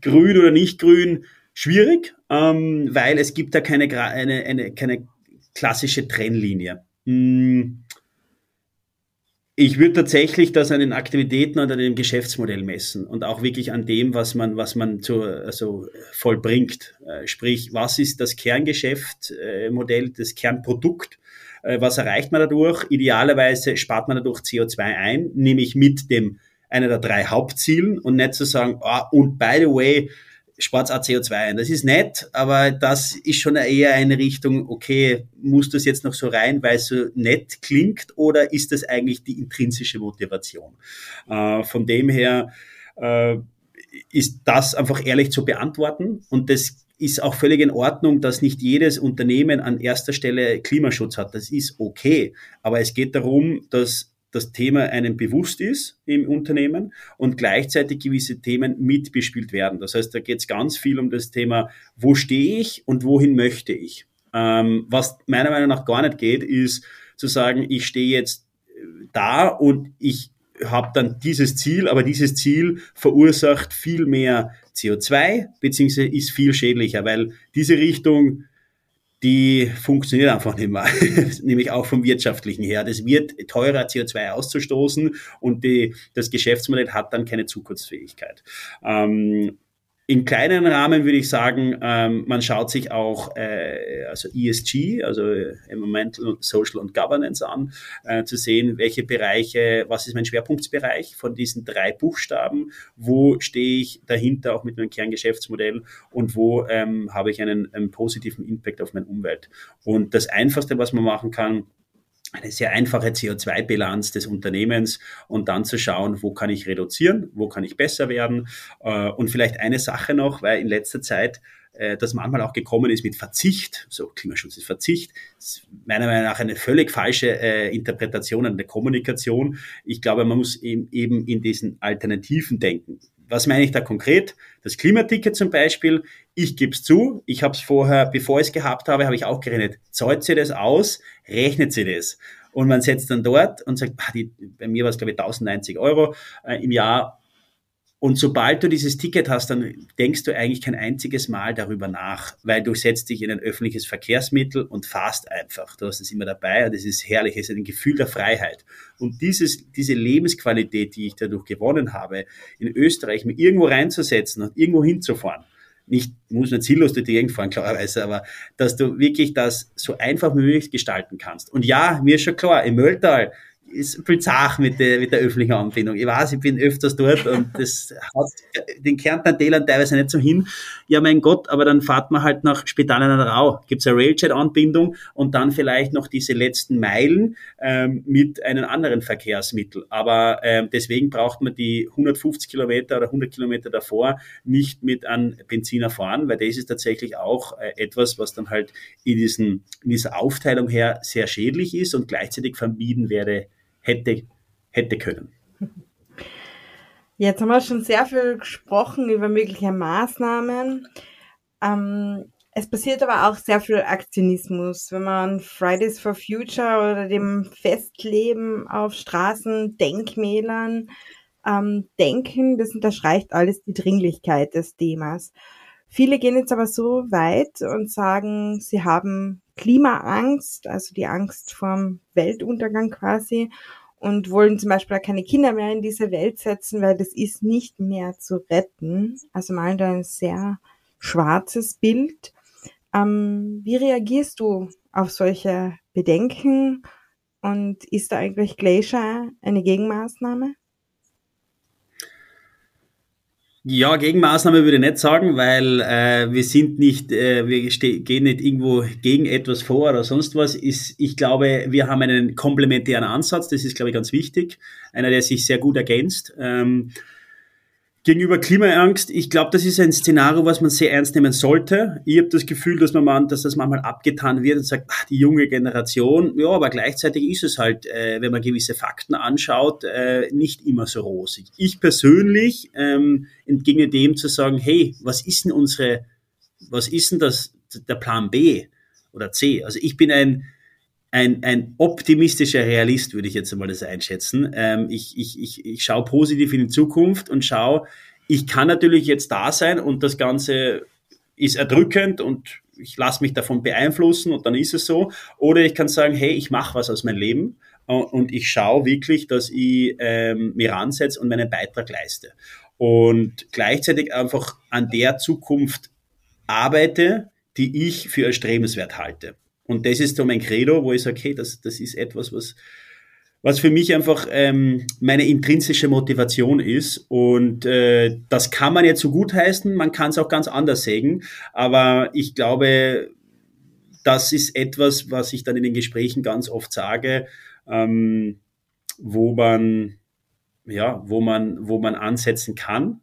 grün oder nicht grün schwierig, ähm, weil es gibt da keine, eine, eine, keine klassische Trennlinie. Hm ich würde tatsächlich das an den Aktivitäten und an dem Geschäftsmodell messen und auch wirklich an dem, was man, was man zu, also vollbringt. Äh, sprich, was ist das Kerngeschäftsmodell, äh, das Kernprodukt? Äh, was erreicht man dadurch? Idealerweise spart man dadurch CO2 ein, nämlich mit dem einer der drei Hauptzielen und nicht zu sagen, ah, und by the way, spart auch CO2 ein. Das ist nett, aber das ist schon eher eine Richtung, okay, muss das jetzt noch so rein, weil es so nett klingt oder ist das eigentlich die intrinsische Motivation? Äh, von dem her äh, ist das einfach ehrlich zu beantworten und das ist auch völlig in Ordnung, dass nicht jedes Unternehmen an erster Stelle Klimaschutz hat. Das ist okay. Aber es geht darum, dass das Thema einem bewusst ist im Unternehmen und gleichzeitig gewisse Themen mitbespielt werden. Das heißt, da geht es ganz viel um das Thema, wo stehe ich und wohin möchte ich. Ähm, was meiner Meinung nach gar nicht geht, ist zu sagen, ich stehe jetzt äh, da und ich habe dann dieses Ziel, aber dieses Ziel verursacht viel mehr CO2 beziehungsweise ist viel schädlicher, weil diese Richtung die funktioniert einfach nicht mehr, nämlich auch vom wirtschaftlichen her. Das wird teurer, CO2 auszustoßen und die, das Geschäftsmodell hat dann keine Zukunftsfähigkeit. Ähm, in kleinen Rahmen würde ich sagen, ähm, man schaut sich auch äh, also ESG, also Environmental, Social und Governance an, äh, zu sehen, welche Bereiche, was ist mein Schwerpunktsbereich von diesen drei Buchstaben, wo stehe ich dahinter auch mit meinem Kerngeschäftsmodell und wo ähm, habe ich einen, einen positiven Impact auf meine Umwelt. Und das Einfachste, was man machen kann, eine sehr einfache CO2-Bilanz des Unternehmens und dann zu schauen, wo kann ich reduzieren, wo kann ich besser werden. Äh, und vielleicht eine Sache noch, weil in letzter Zeit äh, das manchmal auch gekommen ist mit Verzicht, so Klimaschutz ist Verzicht, ist meiner Meinung nach eine völlig falsche äh, Interpretation an der Kommunikation. Ich glaube, man muss eben in diesen Alternativen denken. Was meine ich da konkret? Das Klimaticket zum Beispiel, ich gebe es zu, ich habe es vorher, bevor ich es gehabt habe, habe ich auch gerechnet, zahlt sie das aus, rechnet sie das. Und man setzt dann dort und sagt, ah, die, bei mir war es glaube ich 1090 Euro äh, im Jahr und sobald du dieses Ticket hast, dann denkst du eigentlich kein einziges Mal darüber nach, weil du setzt dich in ein öffentliches Verkehrsmittel und fahrst einfach. Du hast es immer dabei und es ist herrlich, es ist ein Gefühl der Freiheit. Und dieses, diese Lebensqualität, die ich dadurch gewonnen habe, in Österreich mir irgendwo reinzusetzen und irgendwo hinzufahren, nicht, muss nicht ziellos durch die Gegend fahren, klarerweise, aber dass du wirklich das so einfach wie möglich gestalten kannst. Und ja, mir ist schon klar, im Mölltal, ist viel zach mit der, mit der öffentlichen Anbindung. Ich weiß, ich bin öfters dort und das hat den Kärntner Tälern teilweise nicht so hin. Ja, mein Gott, aber dann fahrt man halt nach Spital an Rau. Gibt's eine Railjet-Anbindung und dann vielleicht noch diese letzten Meilen ähm, mit einem anderen Verkehrsmittel. Aber ähm, deswegen braucht man die 150 Kilometer oder 100 Kilometer davor nicht mit einem Benziner fahren, weil das ist tatsächlich auch äh, etwas, was dann halt in, diesen, in dieser Aufteilung her sehr schädlich ist und gleichzeitig vermieden werde, hätte, hätte können. Jetzt haben wir schon sehr viel gesprochen über mögliche Maßnahmen. Ähm, es passiert aber auch sehr viel Aktionismus. Wenn man Fridays for Future oder dem Festleben auf Straßen, Denkmälern ähm, denken, das unterstreicht alles die Dringlichkeit des Themas. Viele gehen jetzt aber so weit und sagen, sie haben Klimaangst, also die Angst vorm Weltuntergang quasi, und wollen zum Beispiel auch keine Kinder mehr in diese Welt setzen, weil das ist nicht mehr zu retten. Also malen da ein sehr schwarzes Bild. Ähm, wie reagierst du auf solche Bedenken und ist da eigentlich Glacier eine Gegenmaßnahme? Ja, Gegenmaßnahme würde ich nicht sagen, weil äh, wir sind nicht, äh, wir gehen nicht irgendwo gegen etwas vor oder sonst was. Ist, ich glaube, wir haben einen komplementären Ansatz, das ist, glaube ich, ganz wichtig. Einer, der sich sehr gut ergänzt. Ähm, Gegenüber Klimaangst, ich glaube, das ist ein Szenario, was man sehr ernst nehmen sollte. Ich habe das Gefühl, dass man, dass das manchmal abgetan wird und sagt, ach, die junge Generation, ja, aber gleichzeitig ist es halt, äh, wenn man gewisse Fakten anschaut, äh, nicht immer so rosig. Ich persönlich ähm, entgegne dem zu sagen, hey, was ist denn unsere, was ist denn das, der Plan B oder C? Also ich bin ein ein, ein optimistischer Realist, würde ich jetzt einmal das einschätzen. Ähm, ich, ich, ich, ich schaue positiv in die Zukunft und schaue, ich kann natürlich jetzt da sein und das Ganze ist erdrückend und ich lasse mich davon beeinflussen und dann ist es so. Oder ich kann sagen, hey, ich mache was aus meinem Leben und ich schaue wirklich, dass ich ähm, mir ransetze und meinen Beitrag leiste. Und gleichzeitig einfach an der Zukunft arbeite, die ich für erstrebenswert halte. Und das ist so mein Credo, wo ich sage, hey, das, das ist etwas, was, was für mich einfach ähm, meine intrinsische Motivation ist. Und äh, das kann man jetzt so gut heißen, man kann es auch ganz anders sägen. Aber ich glaube, das ist etwas, was ich dann in den Gesprächen ganz oft sage, ähm, wo man ja, wo man, wo man ansetzen kann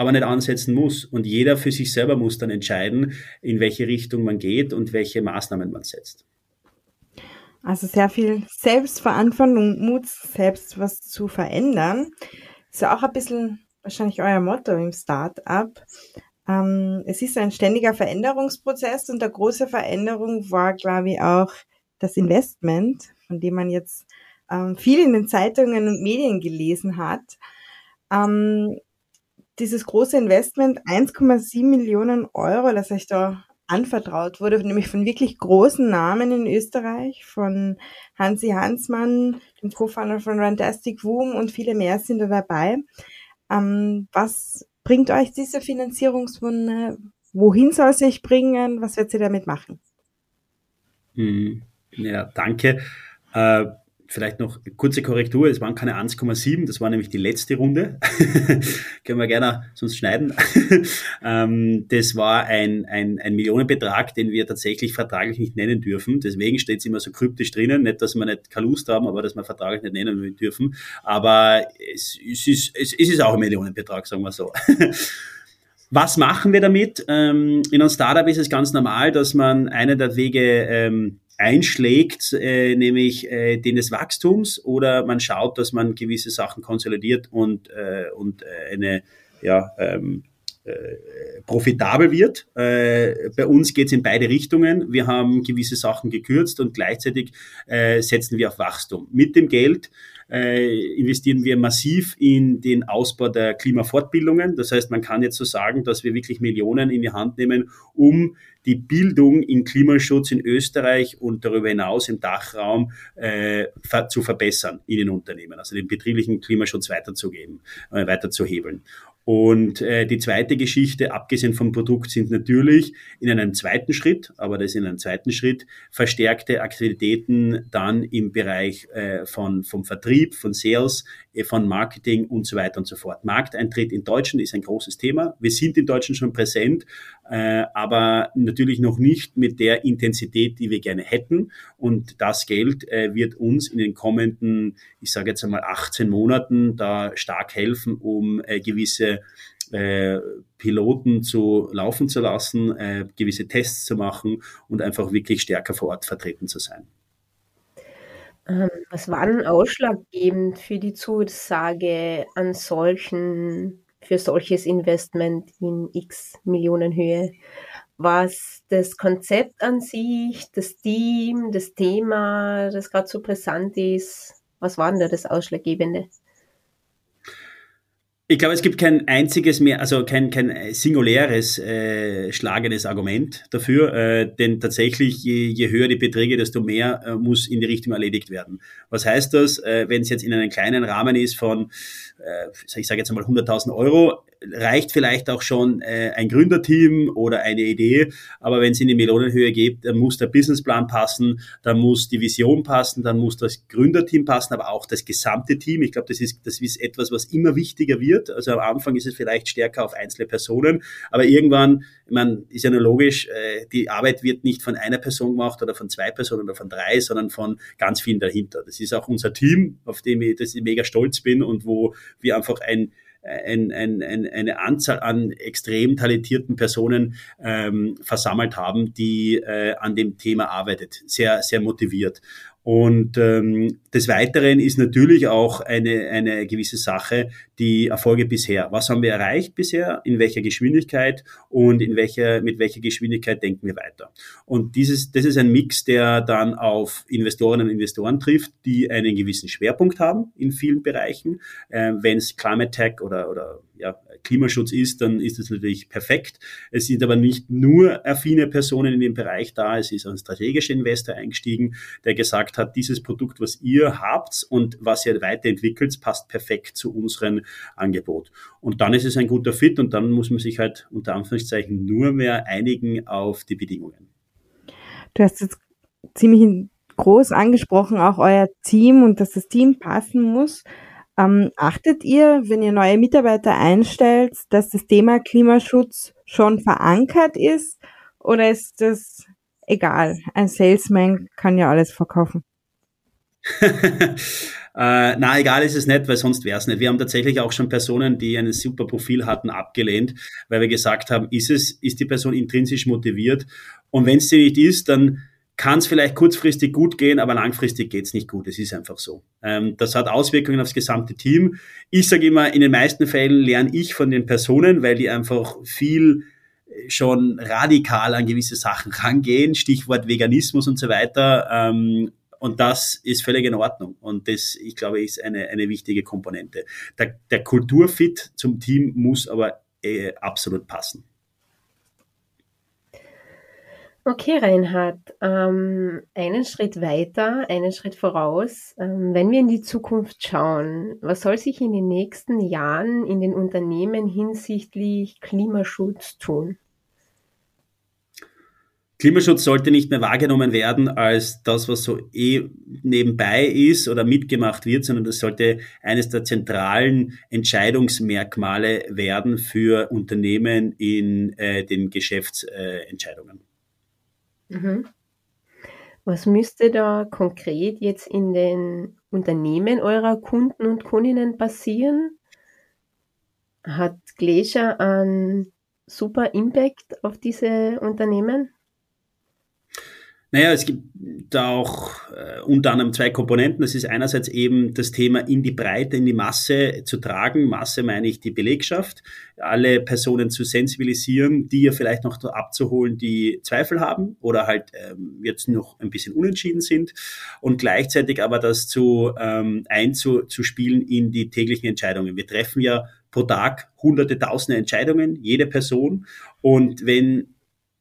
aber nicht ansetzen muss. Und jeder für sich selber muss dann entscheiden, in welche Richtung man geht und welche Maßnahmen man setzt. Also sehr viel Selbstverantwortung und Mut, selbst was zu verändern. Ist ja auch ein bisschen wahrscheinlich euer Motto im Start-up. Ähm, es ist ein ständiger Veränderungsprozess und der große Veränderung war, glaube ich, auch das Investment, von dem man jetzt ähm, viel in den Zeitungen und Medien gelesen hat. Ähm, dieses große Investment, 1,7 Millionen Euro, das euch da anvertraut wurde, nämlich von wirklich großen Namen in Österreich, von Hansi Hansmann, dem Co-Founder von Rantastic Woom und viele mehr sind da dabei. Ähm, was bringt euch diese Finanzierungswunde? Wohin soll es euch bringen? Was wird sie damit machen? Mhm. Ja, danke. Äh, Vielleicht noch kurze Korrektur, es waren keine 1,7, das war nämlich die letzte Runde. Können wir gerne sonst schneiden. ähm, das war ein, ein, ein Millionenbetrag, den wir tatsächlich vertraglich nicht nennen dürfen. Deswegen steht es immer so kryptisch drinnen. Nicht, dass wir nicht keine Lust haben, aber dass wir vertraglich nicht nennen dürfen. Aber es, es, ist, es, es ist auch ein Millionenbetrag, sagen wir so. Was machen wir damit? Ähm, in einem Startup ist es ganz normal, dass man einen der Wege ähm, einschlägt, äh, nämlich äh, den des Wachstums, oder man schaut, dass man gewisse Sachen konsolidiert und, äh, und eine ja, ähm, äh, profitabel wird. Äh, bei uns geht es in beide Richtungen. Wir haben gewisse Sachen gekürzt und gleichzeitig äh, setzen wir auf Wachstum. Mit dem Geld äh, investieren wir massiv in den Ausbau der Klimafortbildungen. Das heißt, man kann jetzt so sagen, dass wir wirklich Millionen in die Hand nehmen, um die Bildung in Klimaschutz in Österreich und darüber hinaus im Dachraum äh, zu verbessern in den Unternehmen, also den betrieblichen Klimaschutz weiterzugeben, äh, weiterzuhebeln. Und äh, die zweite Geschichte, abgesehen vom Produkt, sind natürlich in einem zweiten Schritt, aber das in einem zweiten Schritt, verstärkte Aktivitäten dann im Bereich äh, von, vom Vertrieb, von Sales, äh, von Marketing und so weiter und so fort. Markteintritt in Deutschland ist ein großes Thema. Wir sind in Deutschland schon präsent, äh, aber natürlich noch nicht mit der Intensität, die wir gerne hätten. Und das Geld äh, wird uns in den kommenden, ich sage jetzt einmal 18 Monaten, da stark helfen, um äh, gewisse äh, Piloten zu laufen zu lassen, äh, gewisse Tests zu machen und einfach wirklich stärker vor Ort vertreten zu sein. Ähm, was war denn ausschlaggebend für die Zusage an solchen für solches Investment in x Millionen Höhe? Was das Konzept an sich, das Team, das Thema, das gerade so brisant ist, was war denn da das Ausschlaggebende? Ich glaube, es gibt kein einziges mehr, also kein, kein singuläres äh, schlagendes Argument dafür, äh, denn tatsächlich, je, je höher die Beträge, desto mehr äh, muss in die Richtung erledigt werden. Was heißt das, äh, wenn es jetzt in einem kleinen Rahmen ist von, ich sage jetzt einmal 100.000 Euro, reicht vielleicht auch schon äh, ein Gründerteam oder eine Idee, aber wenn es in die Millionenhöhe geht, dann muss der Businessplan passen, dann muss die Vision passen, dann muss das Gründerteam passen, aber auch das gesamte Team. Ich glaube, das ist, das ist etwas, was immer wichtiger wird. Also am Anfang ist es vielleicht stärker auf einzelne Personen, aber irgendwann, ich meine, ist ja nur logisch, äh, die Arbeit wird nicht von einer Person gemacht oder von zwei Personen oder von drei, sondern von ganz vielen dahinter. Das ist auch unser Team, auf dem ich, dass ich mega stolz bin und wo wir einfach ein ein, ein, ein, eine Anzahl an extrem talentierten Personen ähm, versammelt haben, die äh, an dem Thema arbeitet. Sehr, sehr motiviert. Und ähm, des Weiteren ist natürlich auch eine, eine gewisse Sache die Erfolge bisher. Was haben wir erreicht bisher? In welcher Geschwindigkeit und in welcher, mit welcher Geschwindigkeit denken wir weiter? Und dieses, das ist ein Mix, der dann auf Investorinnen und Investoren trifft, die einen gewissen Schwerpunkt haben in vielen Bereichen. Äh, Wenn es Climate Tech oder, oder ja, Klimaschutz ist, dann ist es natürlich perfekt. Es sind aber nicht nur affine Personen in dem Bereich da, es ist ein strategischer Investor eingestiegen, der gesagt hat, dieses Produkt, was ihr habt und was ihr weiterentwickelt, passt perfekt zu unserem Angebot. Und dann ist es ein guter Fit und dann muss man sich halt unter Anführungszeichen nur mehr einigen auf die Bedingungen. Du hast jetzt ziemlich groß angesprochen, auch euer Team und dass das Team passen muss. Ähm, achtet ihr, wenn ihr neue Mitarbeiter einstellt, dass das Thema Klimaschutz schon verankert ist oder ist das egal? Ein Salesman kann ja alles verkaufen. äh, na, egal ist es nicht, weil sonst wäre es nicht. Wir haben tatsächlich auch schon Personen, die ein super Profil hatten, abgelehnt, weil wir gesagt haben, ist es, ist die Person intrinsisch motiviert? Und wenn es sie nicht ist, dann kann es vielleicht kurzfristig gut gehen, aber langfristig geht es nicht gut. Es ist einfach so. Ähm, das hat Auswirkungen aufs gesamte Team. Ich sage immer, in den meisten Fällen lerne ich von den Personen, weil die einfach viel äh, schon radikal an gewisse Sachen rangehen, Stichwort Veganismus und so weiter. Ähm, und das ist völlig in Ordnung. Und das, ich glaube, ist eine, eine wichtige Komponente. Der, der Kulturfit zum Team muss aber äh, absolut passen. Okay, Reinhard, ähm, einen Schritt weiter, einen Schritt voraus. Ähm, wenn wir in die Zukunft schauen, was soll sich in den nächsten Jahren in den Unternehmen hinsichtlich Klimaschutz tun? Klimaschutz sollte nicht mehr wahrgenommen werden als das, was so eh nebenbei ist oder mitgemacht wird, sondern das sollte eines der zentralen Entscheidungsmerkmale werden für Unternehmen in äh, den Geschäftsentscheidungen. Mhm. Was müsste da konkret jetzt in den Unternehmen eurer Kunden und Kundinnen passieren? Hat Glacier einen super Impact auf diese Unternehmen? Naja, es gibt da auch äh, unter anderem zwei Komponenten. Das ist einerseits eben das Thema in die Breite, in die Masse zu tragen. Masse meine ich die Belegschaft, alle Personen zu sensibilisieren, die ja vielleicht noch abzuholen, die Zweifel haben oder halt ähm, jetzt noch ein bisschen unentschieden sind und gleichzeitig aber das zu ähm, einzuspielen in die täglichen Entscheidungen. Wir treffen ja pro Tag hunderte, tausende Entscheidungen, jede Person. Und wenn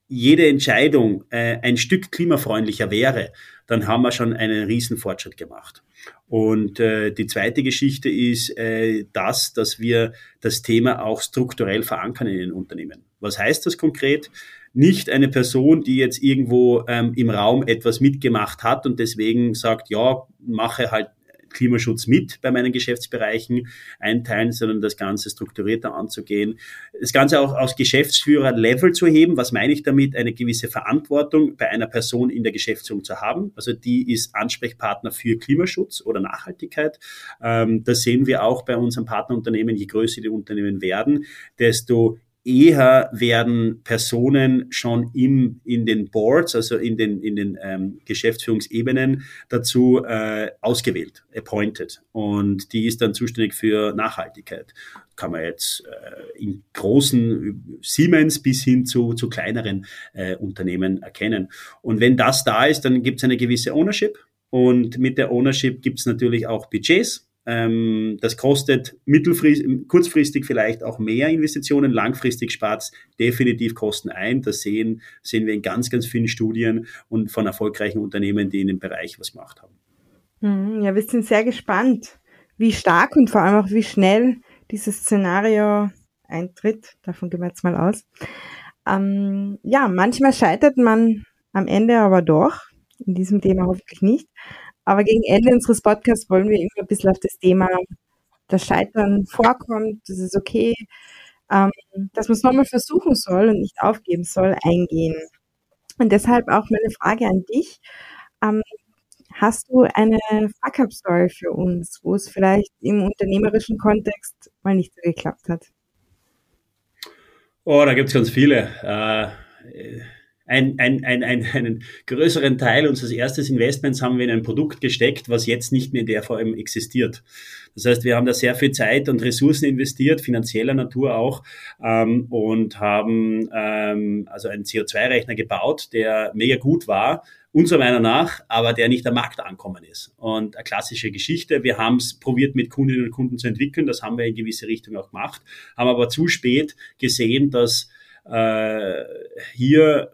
jede Entscheidung äh, ein Stück klimafreundlicher wäre, dann haben wir schon einen riesen Fortschritt gemacht. Und äh, die zweite Geschichte ist äh, das, dass wir das Thema auch strukturell verankern in den Unternehmen. Was heißt das konkret? Nicht eine Person, die jetzt irgendwo ähm, im Raum etwas mitgemacht hat und deswegen sagt, ja, mache halt Klimaschutz mit bei meinen Geschäftsbereichen einteilen, sondern das Ganze strukturierter anzugehen. Das Ganze auch aus Geschäftsführer-Level zu heben. Was meine ich damit? Eine gewisse Verantwortung bei einer Person in der Geschäftsführung zu haben. Also die ist Ansprechpartner für Klimaschutz oder Nachhaltigkeit. Ähm, das sehen wir auch bei unseren Partnerunternehmen. Je größer die Unternehmen werden, desto eher werden Personen schon im, in den Boards, also in den, in den ähm, Geschäftsführungsebenen dazu äh, ausgewählt, appointed. Und die ist dann zuständig für Nachhaltigkeit. Kann man jetzt äh, in großen Siemens bis hin zu, zu kleineren äh, Unternehmen erkennen. Und wenn das da ist, dann gibt es eine gewisse Ownership. Und mit der Ownership gibt es natürlich auch Budgets das kostet mittelfristig, kurzfristig vielleicht auch mehr Investitionen, langfristig spart es definitiv Kosten ein. Das sehen, sehen wir in ganz, ganz vielen Studien und von erfolgreichen Unternehmen, die in dem Bereich was gemacht haben. Hm, ja, wir sind sehr gespannt, wie stark und vor allem auch wie schnell dieses Szenario eintritt. Davon gehen wir jetzt mal aus. Ähm, ja, manchmal scheitert man am Ende aber doch. In diesem Thema hoffentlich nicht. Aber gegen Ende unseres Podcasts wollen wir immer ein bisschen auf das Thema, das Scheitern vorkommt, das ist okay, ähm, dass man es nochmal versuchen soll und nicht aufgeben soll, eingehen. Und deshalb auch meine Frage an dich. Ähm, Hast du eine Fuck-Up-Story für uns, wo es vielleicht im unternehmerischen Kontext mal nicht so geklappt hat? Oh, da gibt es ganz viele. Äh, ein, ein, ein, ein, einen größeren Teil unseres ersten Investments haben wir in ein Produkt gesteckt, was jetzt nicht mehr in der Form existiert. Das heißt, wir haben da sehr viel Zeit und Ressourcen investiert, finanzieller Natur auch, ähm, und haben ähm, also einen CO2-Rechner gebaut, der mega gut war, unserer Meinung nach, aber der nicht am Markt ankommen ist. Und eine klassische Geschichte, wir haben es probiert mit Kundinnen und Kunden zu entwickeln, das haben wir in gewisse Richtung auch gemacht, haben aber zu spät gesehen, dass äh, hier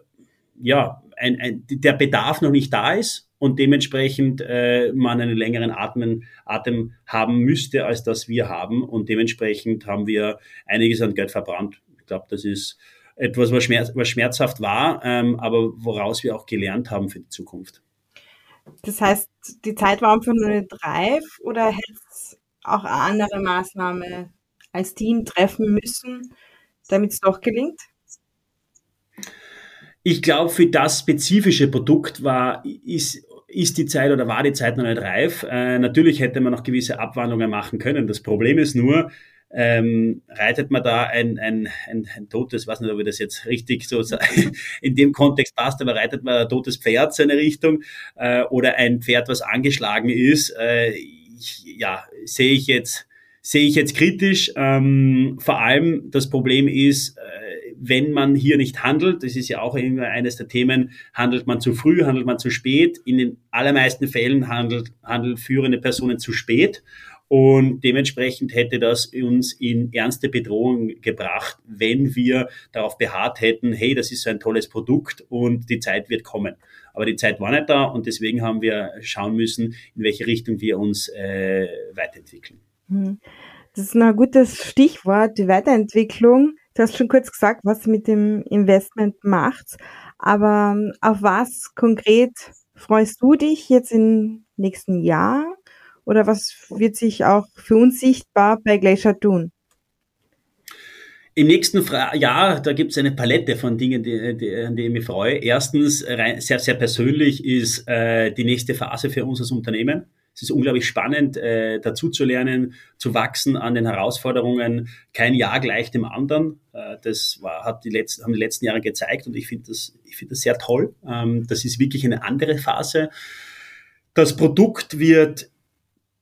ja, ein, ein, der Bedarf noch nicht da ist und dementsprechend äh, man einen längeren Atmen, Atem haben müsste, als das wir haben. Und dementsprechend haben wir einiges an Geld verbrannt. Ich glaube, das ist etwas, was, schmerz, was schmerzhaft war, ähm, aber woraus wir auch gelernt haben für die Zukunft. Das heißt, die Zeit war einfach nur nicht reif oder hätte es auch eine andere Maßnahme als Team treffen müssen, damit es doch gelingt? Ich glaube, für das spezifische Produkt war, ist, ist die Zeit oder war die Zeit noch nicht reif. Äh, natürlich hätte man noch gewisse Abwandlungen machen können. Das Problem ist nur, ähm, reitet man da ein, ein, ein, ein totes, weiß nicht, ob ich das jetzt richtig so in dem Kontext passt, aber reitet man ein totes Pferd seine Richtung äh, oder ein Pferd, was angeschlagen ist, äh, ich, ja, sehe ich jetzt sehe ich jetzt kritisch. Ähm, vor allem das Problem ist, äh, wenn man hier nicht handelt, das ist ja auch eines der Themen, handelt man zu früh, handelt man zu spät. In den allermeisten Fällen handelt, handeln führende Personen zu spät. Und dementsprechend hätte das uns in ernste Bedrohung gebracht, wenn wir darauf beharrt hätten, hey, das ist so ein tolles Produkt und die Zeit wird kommen. Aber die Zeit war nicht da und deswegen haben wir schauen müssen, in welche Richtung wir uns äh, weiterentwickeln. Hm. Das ist ein gutes Stichwort, die Weiterentwicklung. Du hast schon kurz gesagt, was mit dem Investment macht, aber ähm, auf was konkret freust du dich jetzt im nächsten Jahr? Oder was wird sich auch für uns sichtbar bei Glacier tun? Im nächsten Jahr, da gibt es eine Palette von Dingen, die, die, an die ich mich freue. Erstens, sehr, sehr persönlich, ist äh, die nächste Phase für uns als Unternehmen. Es ist unglaublich spannend, äh, dazu zu lernen, zu wachsen an den Herausforderungen. Kein Jahr gleich dem anderen. Äh, das war, hat die letzten, haben die letzten Jahre gezeigt und ich finde das, ich finde das sehr toll. Ähm, das ist wirklich eine andere Phase. Das Produkt wird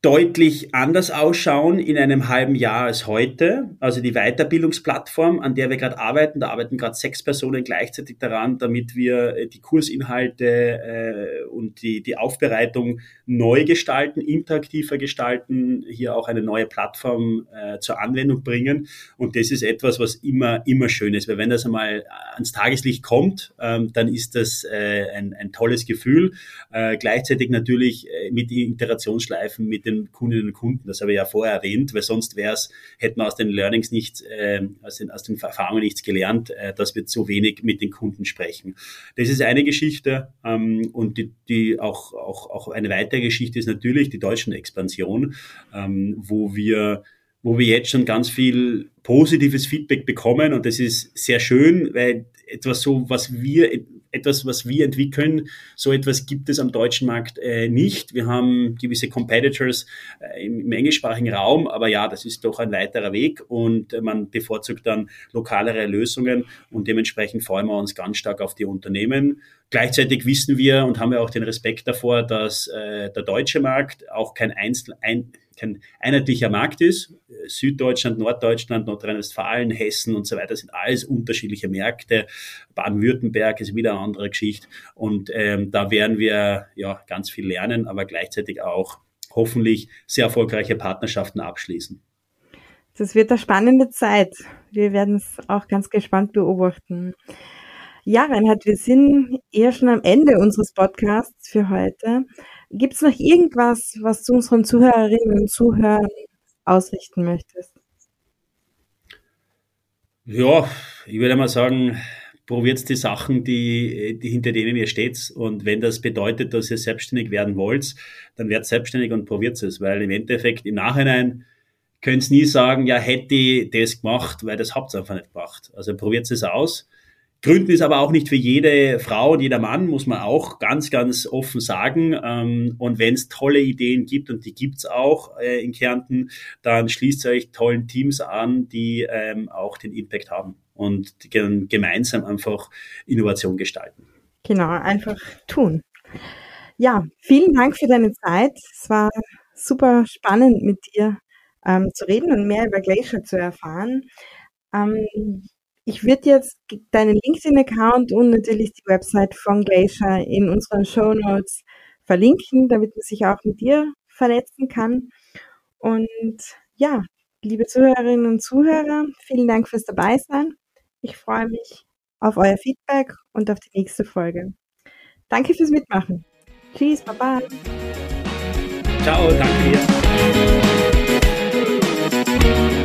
deutlich anders ausschauen in einem halben Jahr als heute. Also die Weiterbildungsplattform, an der wir gerade arbeiten, da arbeiten gerade sechs Personen gleichzeitig daran, damit wir äh, die Kursinhalte äh, und die, die Aufbereitung neu gestalten, interaktiver gestalten, hier auch eine neue Plattform äh, zur Anwendung bringen. Und das ist etwas, was immer, immer schön ist, weil wenn das einmal ans Tageslicht kommt, ähm, dann ist das äh, ein, ein tolles Gefühl. Äh, gleichzeitig natürlich äh, mit Iterationsschleifen, mit den den Kundinnen und Kunden. Das habe ich ja vorher erwähnt, weil sonst wäre es, hätten wir aus den Learnings nicht, äh, aus, den, aus den Erfahrungen nichts gelernt, äh, dass wir zu wenig mit den Kunden sprechen. Das ist eine Geschichte ähm, und die, die auch, auch, auch eine weitere Geschichte ist natürlich die deutschen Expansion, ähm, wo wir wo wir jetzt schon ganz viel positives Feedback bekommen und das ist sehr schön, weil etwas so, was wir etwas, was wir entwickeln. So etwas gibt es am deutschen Markt äh, nicht. Wir haben gewisse Competitors äh, im, im, englischsprachigen Raum, aber ja, das ist doch ein weiterer Weg und äh, man bevorzugt dann lokalere Lösungen und dementsprechend freuen wir uns ganz stark auf die Unternehmen. Gleichzeitig wissen wir und haben wir auch den Respekt davor, dass äh, der deutsche Markt auch kein Einzel ein, kein einheitlicher Markt ist. Süddeutschland, Norddeutschland, Nordrhein-Westfalen, Hessen und so weiter sind alles unterschiedliche Märkte. Baden-Württemberg ist wieder eine andere Geschichte. Und ähm, da werden wir ja ganz viel lernen, aber gleichzeitig auch hoffentlich sehr erfolgreiche Partnerschaften abschließen. Das wird eine spannende Zeit. Wir werden es auch ganz gespannt beobachten. Ja, Reinhard, wir sind eher schon am Ende unseres Podcasts für heute. Gibt es noch irgendwas, was du unseren Zuhörerinnen und Zuhörern ausrichten möchtest? Ja, ich würde mal sagen, probiert die Sachen, die, die hinter denen ihr steht. Und wenn das bedeutet, dass ihr selbstständig werden wollt, dann werdet selbstständig und probiert es. Weil im Endeffekt im Nachhinein könnt ihr nie sagen, ja, hätte ich das gemacht, weil das habt ihr einfach nicht gemacht. Also probiert es aus Gründen ist aber auch nicht für jede Frau und jeder Mann, muss man auch ganz, ganz offen sagen. Ähm, und wenn es tolle Ideen gibt, und die gibt's auch äh, in Kärnten, dann schließt euch tollen Teams an, die ähm, auch den Impact haben und gemeinsam einfach Innovation gestalten. Genau, einfach tun. Ja, vielen Dank für deine Zeit. Es war super spannend mit dir ähm, zu reden und mehr über Glacier zu erfahren. Ähm, ich würde jetzt deinen LinkedIn-Account und natürlich die Website von Glacier in unseren Show Notes verlinken, damit man sich auch mit dir vernetzen kann. Und ja, liebe Zuhörerinnen und Zuhörer, vielen Dank fürs Dabeisein. Ich freue mich auf euer Feedback und auf die nächste Folge. Danke fürs Mitmachen. Tschüss, baba. Ciao, danke dir.